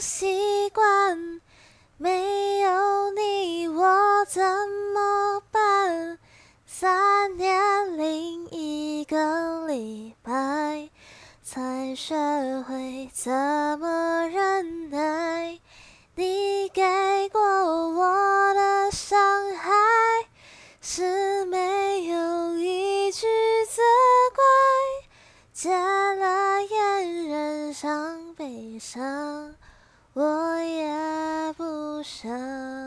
习惯，没有你我怎么办？三年零一个礼拜，才学会怎么忍耐。你给过我的伤害，是没有一句责怪。戒了烟，染上悲伤，声